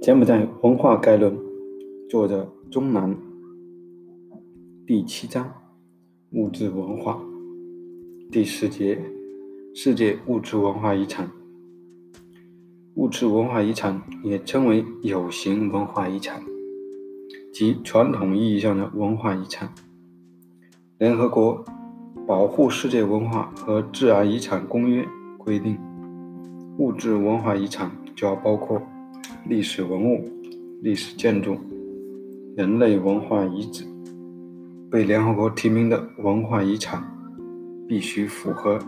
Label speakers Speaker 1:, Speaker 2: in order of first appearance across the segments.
Speaker 1: 柬埔寨文化概论，作者钟南，第七章物质文化，第十节世界物质文化遗产。物质文化遗产也称为有形文化遗产，即传统意义上的文化遗产。联合国保护世界文化和自然遗产公约规定，物质文化遗产就要包括。历史文物、历史建筑、人类文化遗址，被联合国提名的文化遗产，必须符合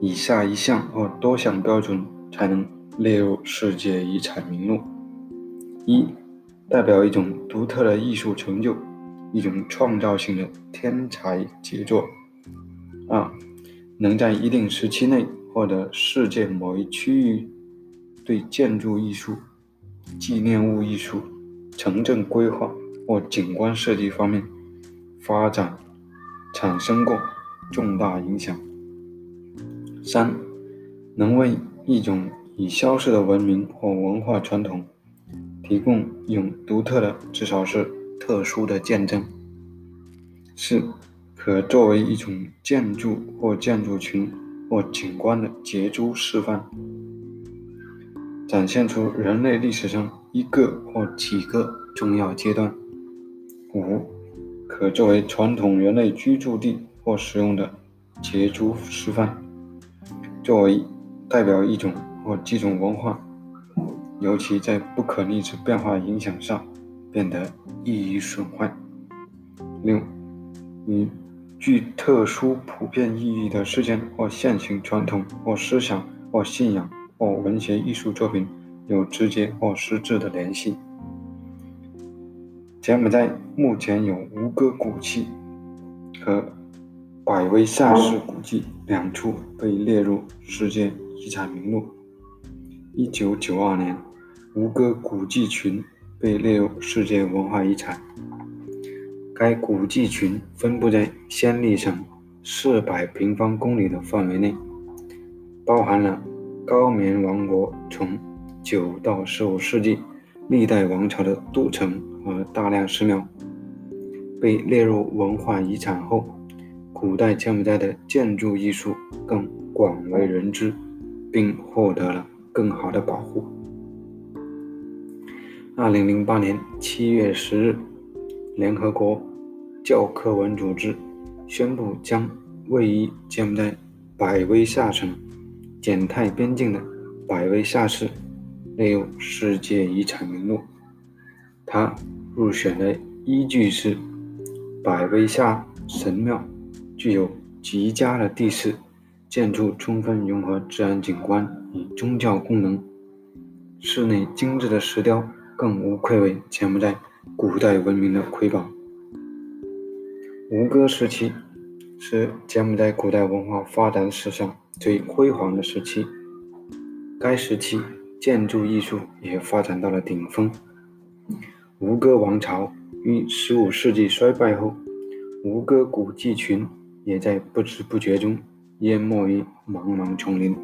Speaker 1: 以下一项或多项标准，才能列入世界遗产名录：一、代表一种独特的艺术成就，一种创造性的天才杰作；二、能在一定时期内获得世界某一区域对建筑艺术。纪念物艺术、城镇规划或景观设计方面发展产生过重大影响。三、能为一种已消失的文明或文化传统提供一种独特的，至少是特殊的见证。四、可作为一种建筑或建筑群或景观的杰出示范。展现出人类历史上一个或几个重要阶段。五，可作为传统人类居住地或使用的杰出示范，作为代表一种或几种文化，尤其在不可逆之变化影响上变得易于损坏。六，与具特殊普遍意义的事件或现行传统或思想或信仰。或文学艺术作品有直接或实质的联系。柬埔寨目前有吴哥古迹和百威萨式古迹两处被列入世界遗产名录。一九九二年，吴哥古迹群被列入世界文化遗产。该古迹群分布在暹粒省四百平方公里的范围内，包含了。高棉王国从九到十五世纪历代王朝的都城和大量寺庙被列入文化遗产后，古代柬埔寨的建筑艺术更广为人知，并获得了更好的保护。二零零八年七月十日，联合国教科文组织宣布将位于柬埔寨百威下城。柬泰边境的百威下市列入世界遗产名录。它入选的依据是百威下神庙具有极佳的地势，建筑充分融合自然景观与宗教功能，室内精致的石雕更无愧为柬埔寨古代文明的瑰宝。吴哥时期是柬埔寨古代文化发展史上。最辉煌的时期，该时期建筑艺术也发展到了顶峰。吴哥王朝于15世纪衰败后，吴哥古迹群也在不知不觉中淹没于茫茫丛林。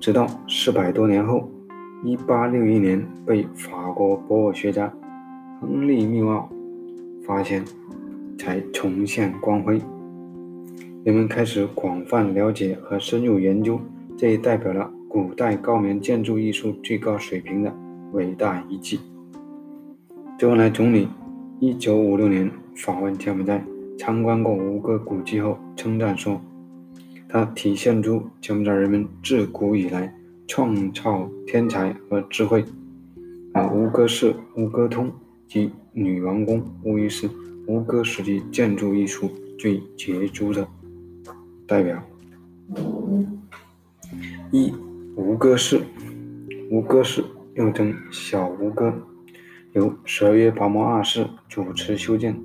Speaker 1: 直到四百多年后，1861年被法国博物学家亨利·缪奥发现，才重现光辉。人们开始广泛了解和深入研究这一代表了古代高棉建筑艺术最高水平的伟大遗迹。周恩来总理1956年访问柬埔寨，参观过吴哥古迹后，称赞说：“它体现出柬埔寨人们自古以来创造天才和智慧。而吴哥寺吴哥通及女王宫，无疑是吴哥时期建筑艺术最杰出的。”代表。一吴哥寺，吴哥寺又称小吴哥，由十二月巴摩二世主持修建，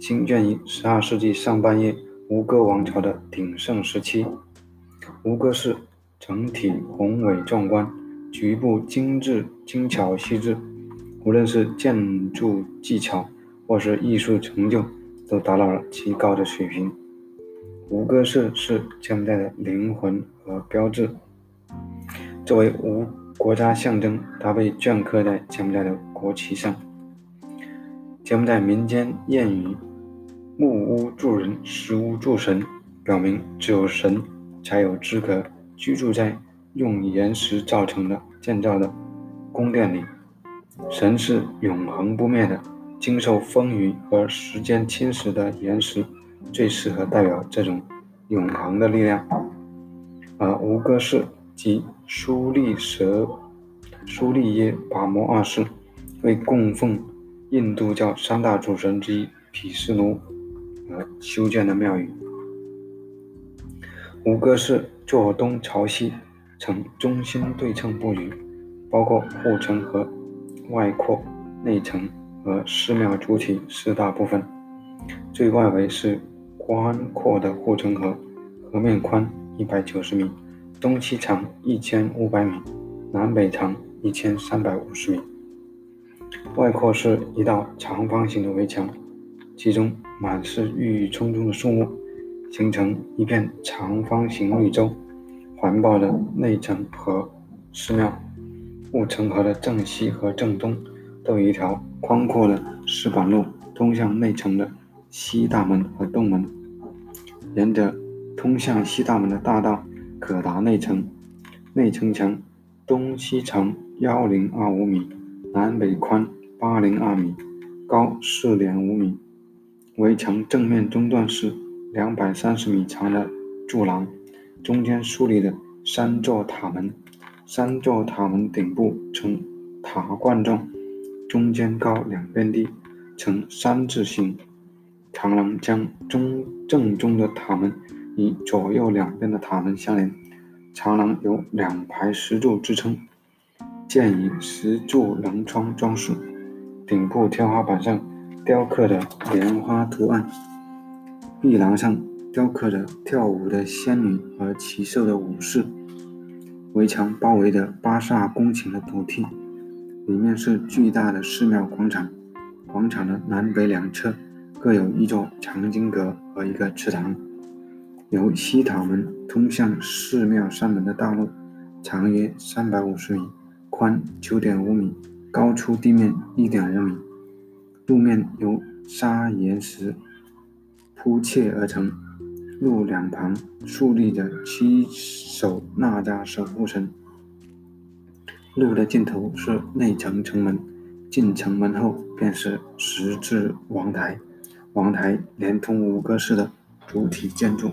Speaker 1: 兴建于十二世纪上半叶吴哥王朝的鼎盛时期。吴哥寺整体宏伟壮观，局部精致精巧细致，无论是建筑技巧或是艺术成就，都达到了极高的水平。吴哥寺是柬埔寨的灵魂和标志。作为吴国家象征，它被镌刻在柬埔寨的国旗上。柬埔寨民间谚语“木屋住人，石屋住神”，表明只有神才有资格居住在用岩石造成的建造的宫殿里。神是永恒不灭的，经受风雨和时间侵蚀的岩石，最适合代表这种永恒的力量。而吴哥寺即苏利舍苏利耶跋摩二世为供奉。印度教三大主神之一毗湿奴而修建的庙宇。吴哥寺坐东朝西，呈中心对称布局，包括护城河、外廓、内城和寺庙主体四大部分。最外围是宽阔的护城河，河面宽一百九十米，东西长一千五百米，南北长一千三百五十米。外廓是一道长方形的围墙，其中满是郁郁葱葱的树木，形成一片长方形绿洲，环抱着内城和寺庙。护城河的正西和正东都有一条宽阔的石板路通向内城的西大门和东门。沿着通向西大门的大道可达内城。内城墙东西长幺零二五米，南北宽。八零二米，高四点五米。围墙正面中段是两百三十米长的柱廊，中间竖立的三座塔门。三座塔门顶部呈塔冠状，中间高，两边低，呈三字形。长廊将中正中的塔门与左右两边的塔门相连。长廊由两排石柱支撑，建以石柱棱窗装饰。顶部天花板上雕刻着莲花图案，壁廊上雕刻着跳舞的仙女和骑兽的武士。围墙包围着巴萨宫前的土地，里面是巨大的寺庙广场。广场的南北两侧各有一座藏经阁和一个祠堂。由西塔门通向寺庙山门的道路，长约三百五十米，宽九点五米。高出地面一点五米，路面由砂岩石铺砌而成，路两旁竖立着七手纳扎守护神。路的尽头是内城城门，进城门后便是十字王台，王台连通吴哥寺的主体建筑。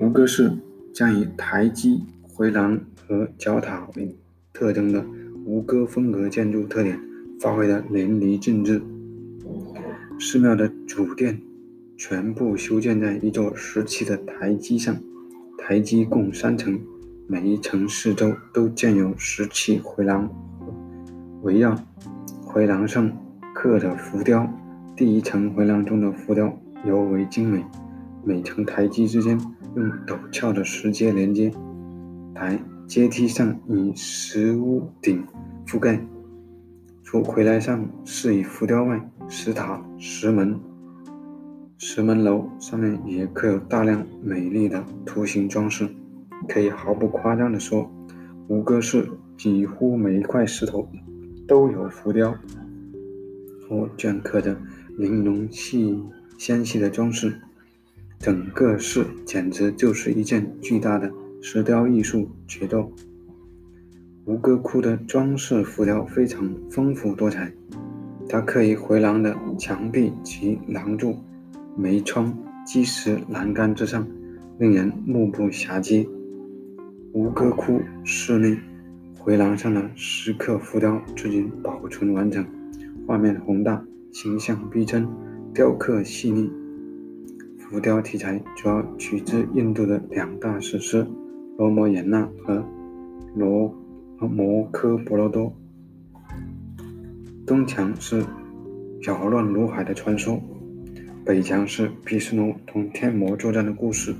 Speaker 1: 吴哥寺将以台基、回廊和角塔为特征的。吴哥风格建筑特点发挥的淋漓尽致。寺庙的主殿全部修建在一座石砌的台基上，台基共三层，每一层四周都建有石砌回廊围绕。回廊上刻着浮雕，第一层回廊中的浮雕尤为精美。每层台基之间用陡峭的石阶连接，台阶梯上以石屋顶。覆盖。除回廊上是以浮雕外，石塔、石门、石门楼上面也刻有大量美丽的图形装饰。可以毫不夸张地说，吴哥寺几乎每一块石头都有浮雕或镌刻着玲珑细纤细的装饰。整个室简直就是一件巨大的石雕艺术杰作。吴哥窟的装饰浮雕非常丰富多彩，它刻于回廊的墙壁及廊柱、门窗、基石栏杆之上，令人目不暇接。吴哥窟室内回廊上的石刻浮雕至今保存完整，画面宏大，形象逼真，雕刻细腻。浮雕题材主要取自印度的两大史诗《罗摩衍那》和《罗》。摩诃婆罗多，东墙是扰乱如海的传说，北墙是毗湿奴同天魔作战的故事，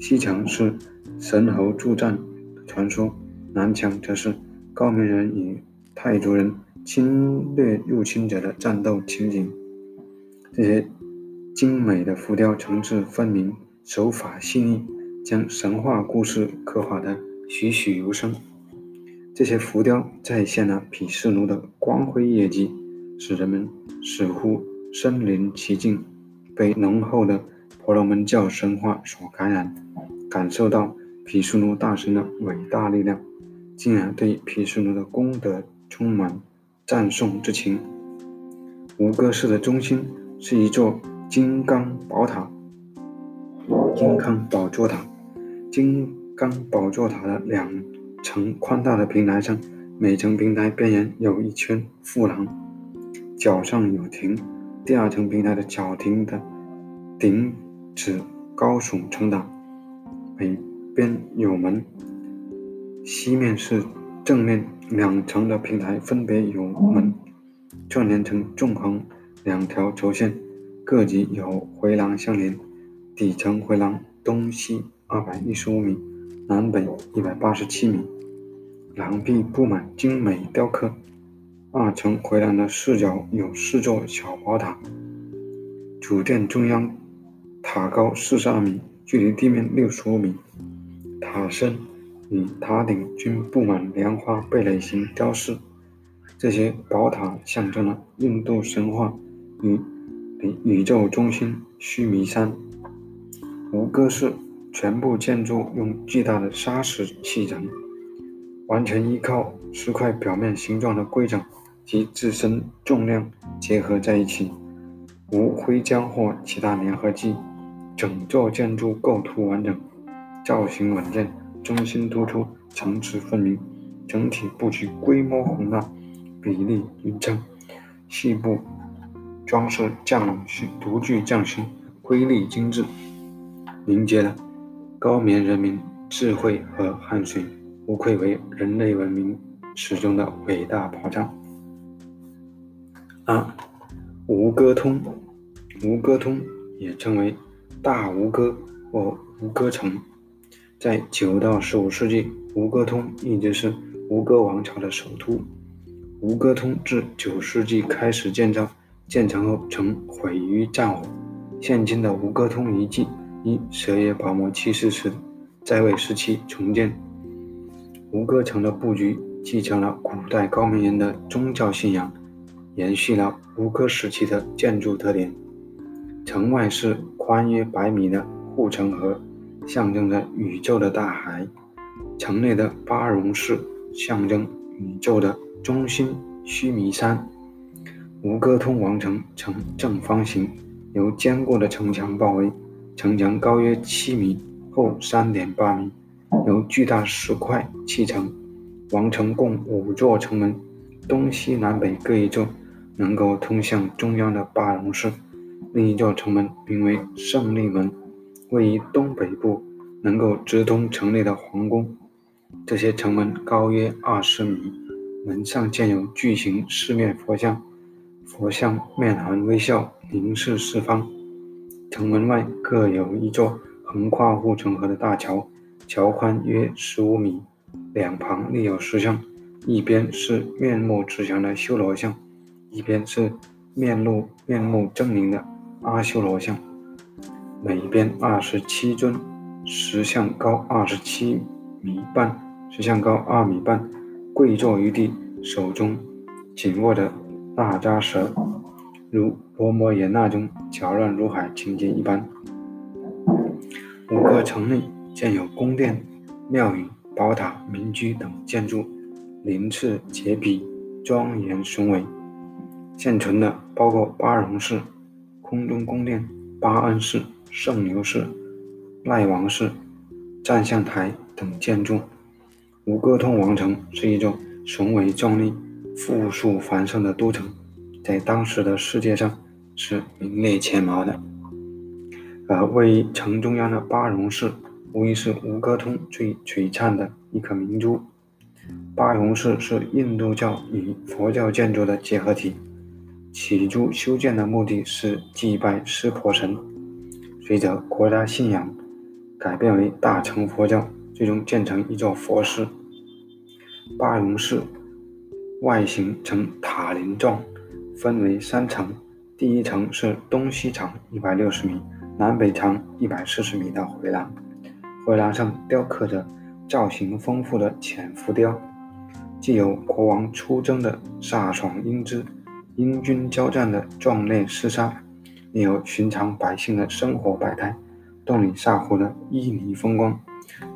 Speaker 1: 西墙是神猴助战的传说，南墙则是高明人与泰族人侵略入侵者的战斗情景。这些精美的浮雕层次分明，手法细腻，将神话故事刻画得栩栩如生。这些浮雕再现了毗湿奴的光辉业绩，使人们似乎身临其境，被浓厚的婆罗门教神话所感染，感受到毗湿奴大神的伟大力量，进而对毗湿奴的功德充满赞颂之情。吴哥寺的中心是一座金刚宝塔，金刚宝座塔，金刚宝座塔的两。层宽大的平台上，每层平台边缘有一圈护廊，角上有亭。第二层平台的角亭的顶子高耸成塔，北边有门，西面是正面。两层的平台分别有门串联成纵横两条轴线，各级有回廊相连。底层回廊东西二百一十五米。南北一百八十七米，廊壁布满精美雕刻。二层回廊的四角有四座小宝塔。主殿中央塔高四十二米，距离地面六十五米。塔身与塔顶均布满莲花贝类形雕饰。这些宝塔象征了印度神话与宇宙中心须弥山。吴哥寺。全部建筑用巨大的砂石砌成，完全依靠石块表面形状的规整及自身重量结合在一起，无灰浆或其他粘合剂。整座建筑构图完整，造型稳健，中心突出，层次分明，整体布局规模宏大，比例匀称，细部装饰匠心独具匠心，瑰丽精致，凝结了。高棉人民智慧和汗水，无愧为人类文明始终的伟大保障。二，吴哥通，吴哥通也称为大吴哥或吴哥城，在九到十五世纪，吴哥通一直是吴哥王朝的首都。吴哥通自九世纪开始建造，建成后曾毁于战火。现今的吴哥通遗迹。因舍叶保摩七世时在位时期重建吴哥城的布局，继承了古代高明人的宗教信仰，延续了吴哥时期的建筑特点。城外是宽约百米的护城河，象征着宇宙的大海；城内的八荣寺象征宇宙的中心须弥山。吴哥通王城呈正方形，由坚固的城墙包围。城墙高约七米，厚三点八米，由巨大石块砌成。王城共五座城门，东西南北各一座，能够通向中央的巴戎寺。另一座城门名为胜利门，位于东北部，能够直通城内的皇宫。这些城门高约二十米，门上建有巨型四面佛像，佛像面含微笑，凝视四方。城门外各有一座横跨护城河的大桥，桥宽约十五米，两旁立有石像，一边是面目慈祥的修罗像，一边是面露面目狰狞的阿修罗像。每边二十七尊石像，高二十七米半，石像高二米半，跪坐于地，手中紧握着大扎蛇。如《罗摩衍那》中搅乱如海情节一般。五个城内建有宫殿、庙宇、宝塔、民居等建筑，鳞次栉比，庄严雄伟。现存的包括八荣寺、空中宫殿、巴恩寺、圣牛寺、赖王寺、站象台等建筑。吴哥通王城是一座雄伟壮丽、富庶繁盛的都城。在当时的世界上是名列前茅的，而位于城中央的巴戎寺，无疑是吴哥通最璀璨的一颗明珠。巴戎寺是印度教与佛教建筑的结合体，起初修建的目的是祭拜湿婆神，随着国家信仰改变为大乘佛教，最终建成一座佛寺。巴戎寺外形呈塔林状。分为三层，第一层是东西长一百六十米、南北长一百四十米的回廊，回廊上雕刻着造型丰富的浅浮雕，既有国王出征的飒爽英姿，英军交战的壮烈厮杀，有寻常百姓的生活百态，洞里萨湖的旖旎风光，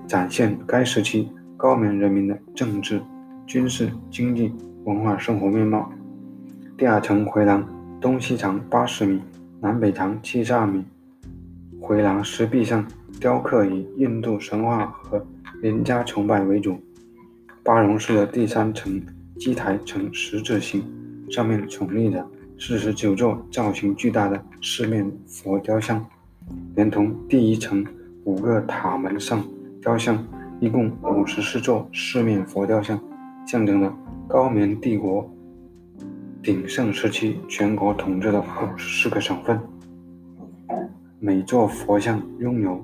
Speaker 1: 展现该时期高棉人民的政治、军事、经济、文化生活面貌。第二层回廊，东西长八十米，南北长七十二米。回廊石壁上雕刻以印度神话和林家崇拜为主。巴戎寺的第三层基台呈十字形，上面矗立着四十九座造型巨大的四面佛雕像，连同第一层五个塔门上雕像，一共五十四座四面佛雕像，象征了高棉帝国鼎盛时期全国统治的五十四个省份。每座佛像拥有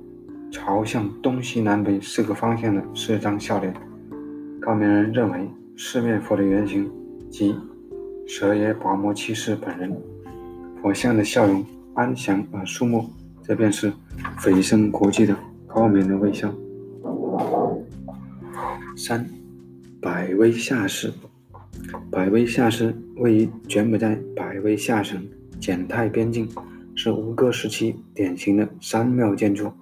Speaker 1: 朝向东西南北四个方向的四张笑脸。高明人认为，四面佛的原型即蛇爷拔摩七世本人。佛像的笑容安详而肃穆，这便是蜚声国际的高明的微笑。三，百威下寺。百威下寺位于柬埔寨百威下省柬泰边境，是吴哥时期典型的山庙建筑。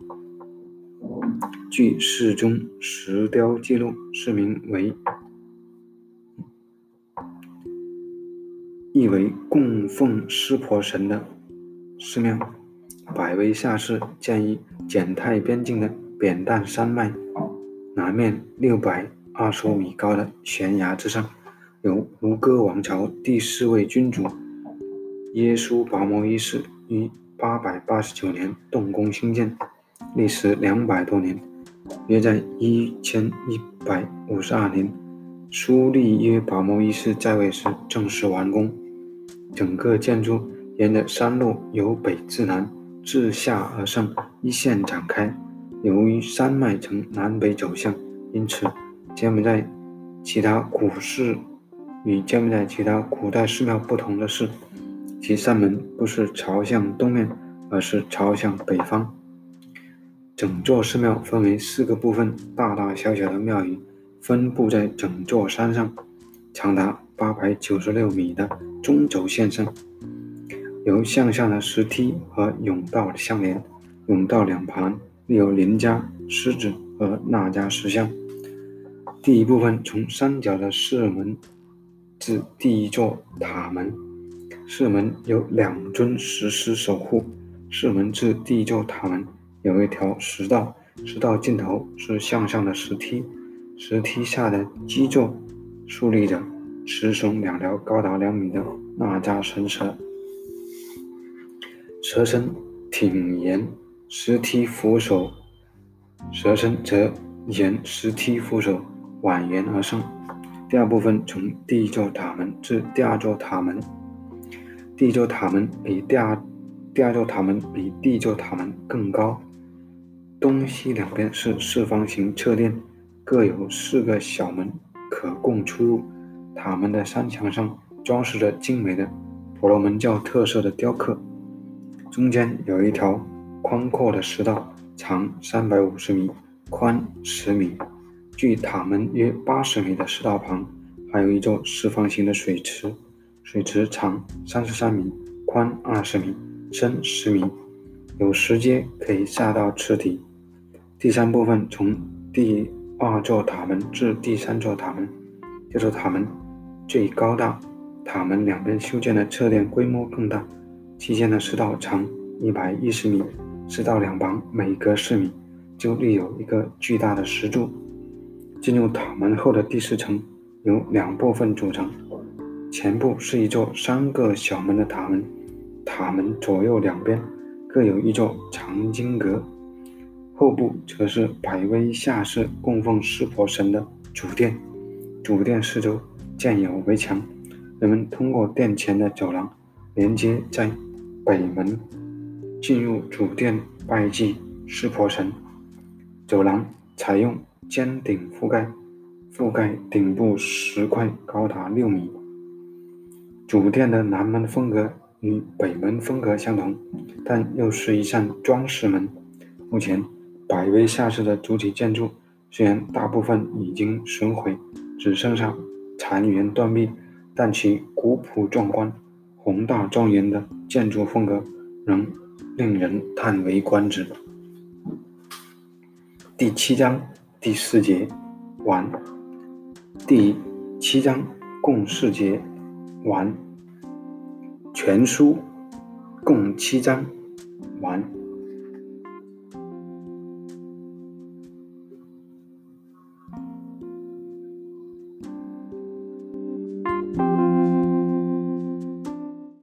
Speaker 1: 据寺中石雕记录，寺名为，意为供奉湿婆神的寺庙。百威下寺建于柬泰边境的扁担山脉南面六百二十五米高的悬崖之上，由吴哥王朝第四位君主耶稣跋摩一世于八百八十九年动工兴建，历时两百多年。约在一千一百五十二年，苏利耶跋摩一世在位时正式完工。整个建筑沿着山路由北至南、自下而上一线展开。由于山脉呈南北走向，因此柬埔寨其他古寺与柬埔寨其他古代寺庙不同的是，其山门不是朝向东面，而是朝向北方。整座寺庙分为四个部分，大大小小的庙宇分布在整座山上，长达八百九十六米的中轴线上，由向下的石梯和甬道相连。甬道两旁立有林家狮子和那家石像。第一部分从山脚的寺门至第一座塔门，寺门有两尊石狮守护。寺门至第一座塔门。有一条石道，石道尽头是向上的石梯，石梯下的基座竖立着雌雄两条高达两米的那迦神蛇，蛇身挺沿石梯扶手，蛇身则沿石梯扶手蜿蜒而上。第二部分从第一座塔门至第二座塔门，第一座塔门比第二第二座塔门比第一座塔门更高。东西两边是四方形侧殿，各有四个小门可供出入。塔门的山墙上装饰着精美的婆罗门教特色的雕刻。中间有一条宽阔的石道，长三百五十米，宽十米。距塔门约八十米的石道旁，还有一座四方形的水池，水池长三十三米，宽二十米，深十米，有石阶可以下到池底。第三部分从第二座塔门至第三座塔门，这座塔门最高大，塔门两边修建的侧殿规模更大，期间的石道长一百一十米，石道两旁每隔四米就立有一个巨大的石柱。进入塔门后的第四层由两部分组成，前部是一座三个小门的塔门，塔门左右两边各有一座藏经阁。后部则是百威下寺供奉湿婆神的主殿，主殿四周建有围墙，人们通过殿前的走廊连接在北门进入主殿拜祭湿婆神。走廊采用尖顶覆盖，覆盖顶部石块高达六米。主殿的南门风格与北门风格相同，但又是一扇装饰门。目前。百威下寺的主体建筑虽然大部分已经损毁，只剩下残垣断壁，但其古朴壮观、宏大庄严的建筑风格仍令人叹为观止。第七章第四节完。第七章共四节完。全书共七章完。